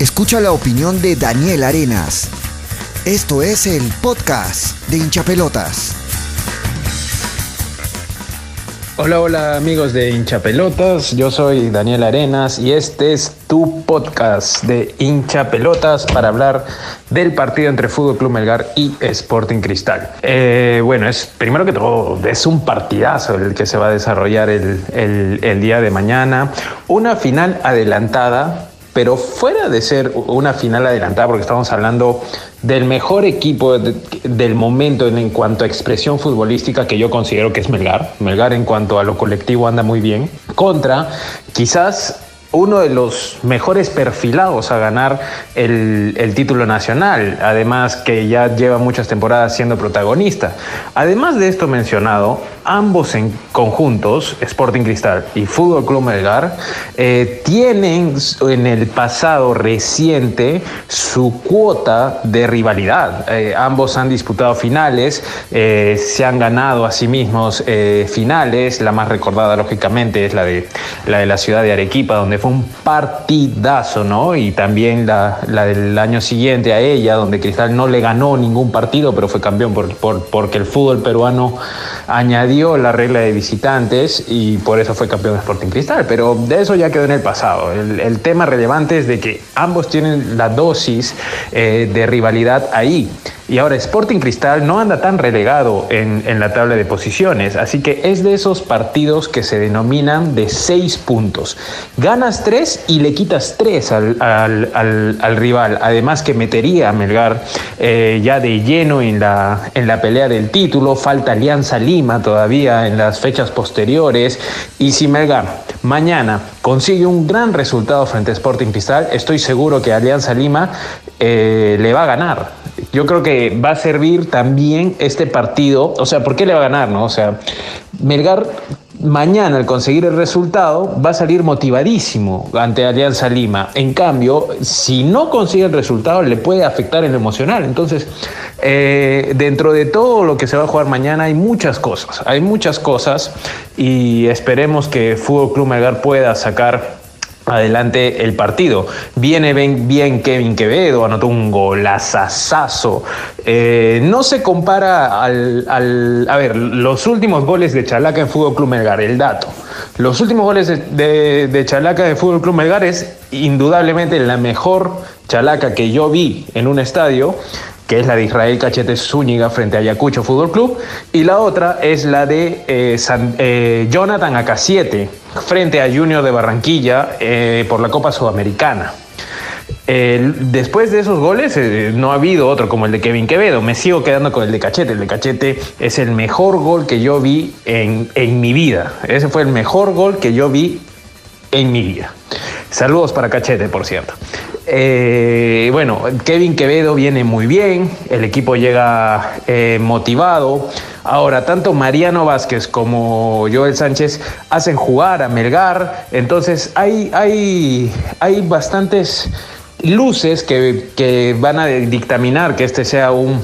Escucha la opinión de Daniel Arenas. Esto es el podcast de hinchapelotas. Hola, hola amigos de hinchapelotas, yo soy Daniel Arenas y este es tu podcast de hinchapelotas para hablar del partido entre Fútbol Club Melgar y Sporting Cristal. Eh, bueno, es primero que todo, es un partidazo el que se va a desarrollar el, el día de mañana, una final adelantada pero fuera de ser una final adelantada, porque estamos hablando del mejor equipo del momento en, cuanto a expresión futbolística que yo considero que es Melgar, Melgar en cuanto a lo colectivo anda muy bien, contra quizás uno de los mejores perfilados a ganar el, título nacional, además que ya lleva muchas temporadas siendo protagonista. Además de esto mencionado, ambos en conjuntos, Sporting Cristal y Fútbol Club Melgar, eh, tienen en el pasado reciente su cuota de rivalidad. Eh, ambos han disputado finales, eh, se han ganado a sí mismos finales. La más recordada, lógicamente, es la de la, de la ciudad de Arequipa, donde fue un partidazo, ¿no? Y también la, del año siguiente a ella, donde Cristal no le ganó ningún partido, pero fue campeón por, porque el fútbol peruano añadió la regla de visitantes y por eso fue campeón de Sporting Cristal, pero de eso ya quedó en el pasado. El, tema relevante es de que ambos tienen la dosis eh, de rivalidad ahí. Y ahora Sporting Cristal no anda tan relegado en, en, la tabla de posiciones, así que es de esos partidos que se denominan de seis puntos. Ganas tres y le quitas tres al, al, al, rival, además que metería a Melgar eh, ya de lleno en la, en la pelea del título, falta Alianza Lima todavía en las fechas posteriores, y si Melgar mañana consigue un gran resultado frente a Sporting Cristal, estoy seguro que Alianza Lima eh, le va a ganar yo creo que va a servir también este partido. O sea, ¿por qué le va a ganar? No? O sea, Melgar mañana al conseguir el resultado va a salir motivadísimo ante Alianza Lima. En cambio, si no consigue el resultado, le puede afectar en lo emocional. Entonces, eh, dentro de todo lo que se va a jugar mañana hay muchas cosas, hay muchas cosas y esperemos que Fútbol Club Melgar pueda sacar adelante el partido. Viene bien, Kevin Quevedo, anotó un golazazazo. Eh, no se compara al, A ver, los últimos goles de Chalaca en Fútbol Club Melgar, el dato. Los últimos goles de, de Chalaca en Fútbol Club Melgar es indudablemente la mejor Chalaca que yo vi en un estadio que es la de Israel Cachete Zúñiga frente a Ayacucho Fútbol Club, y la otra es la de eh, eh, Jonathan Acasiete frente a Junior de Barranquilla eh, por la Copa Sudamericana. después de esos goles no ha habido otro como el de Kevin Quevedo. Me sigo quedando con el de Cachete. El de Cachete es el mejor gol que yo vi en, en mi vida. Ese fue el mejor gol que yo vi en mi vida. Saludos para Cachete, por cierto. Eh, bueno, Kevin Quevedo viene muy bien, el equipo llega eh, motivado. Ahora, tanto Mariano Vázquez como Joel Sánchez hacen jugar a Melgar, entonces hay, hay, hay bastantes luces que, van a dictaminar que este sea un,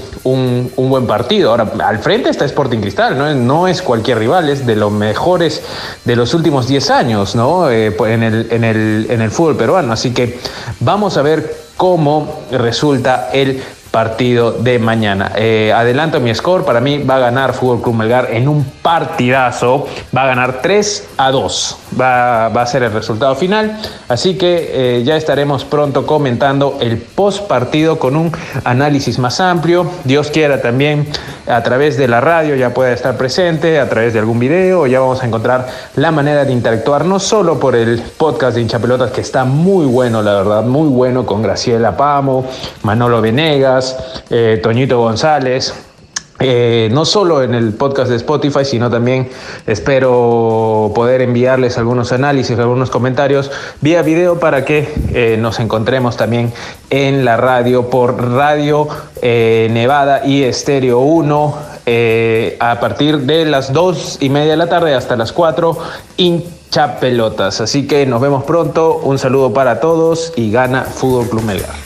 buen partido. Ahora, al frente está Sporting Cristal, ¿no? no es cualquier rival, es de los mejores de los últimos 10 años ¿no? Eh, en, el, en, el, en el fútbol peruano. Así que vamos a ver cómo resulta el partido de mañana. Eh, adelanto mi score, para mí va a ganar Fútbol Club Melgar en un partidazo, va a ganar 3 a 2, va, a ser el resultado final, así que eh, ya estaremos pronto comentando el post partido con un análisis más amplio, Dios quiera también a través de la radio ya pueda estar presente, a través de algún video, ya vamos a encontrar la manera de interactuar, no solo por el podcast de hinchapelotas que está muy bueno, la verdad, muy bueno con Graciela Pamo, Manolo Venegas, eh, Toñito González. Eh, no solo en el podcast de Spotify, sino también espero poder enviarles algunos análisis, algunos comentarios vía video para que eh, nos encontremos también en la radio por Radio Nevada y Estéreo 1 a partir de las 2 y media de la tarde hasta las 4 hincha pelotas. Así que nos vemos pronto, un saludo para todos y gana Fútbol Club Melgar.